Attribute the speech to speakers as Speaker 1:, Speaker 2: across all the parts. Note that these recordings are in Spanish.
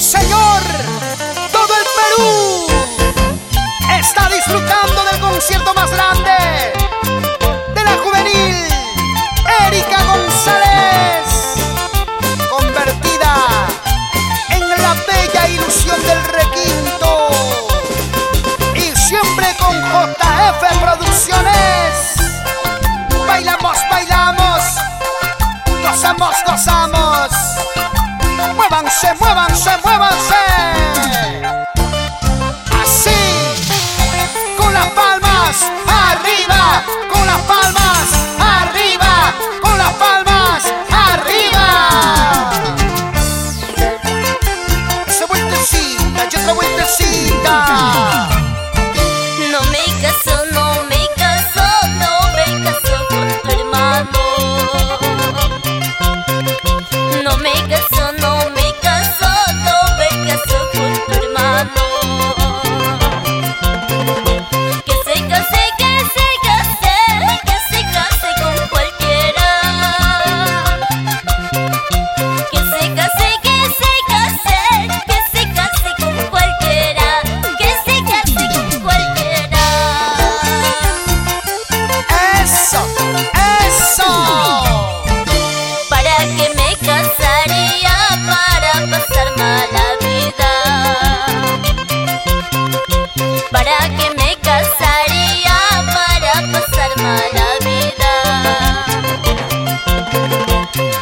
Speaker 1: Señor, todo el Perú está disfrutando del concierto más grande de la juvenil Erika González, convertida en la bella ilusión del requinto y siempre con JF Producciones. Bailamos, bailamos, gozamos, gozamos
Speaker 2: se muevan, se muevan, se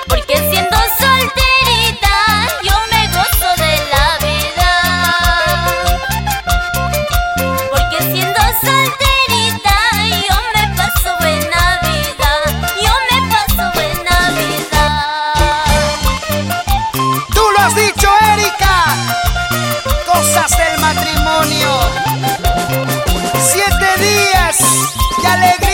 Speaker 2: Porque siendo solterita, yo me gozo de la vida. Porque siendo solterita, yo me paso buena vida. Yo me paso buena vida.
Speaker 1: Tú lo has dicho, Erika. Cosas del matrimonio: siete días de alegría.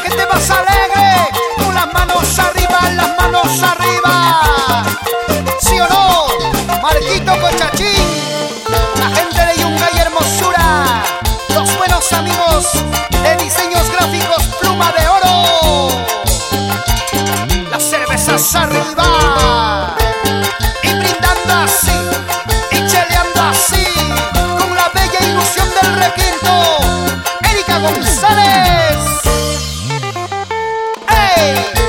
Speaker 1: que te vas alegre, con las manos arriba, las manos arriba. ¡Hey!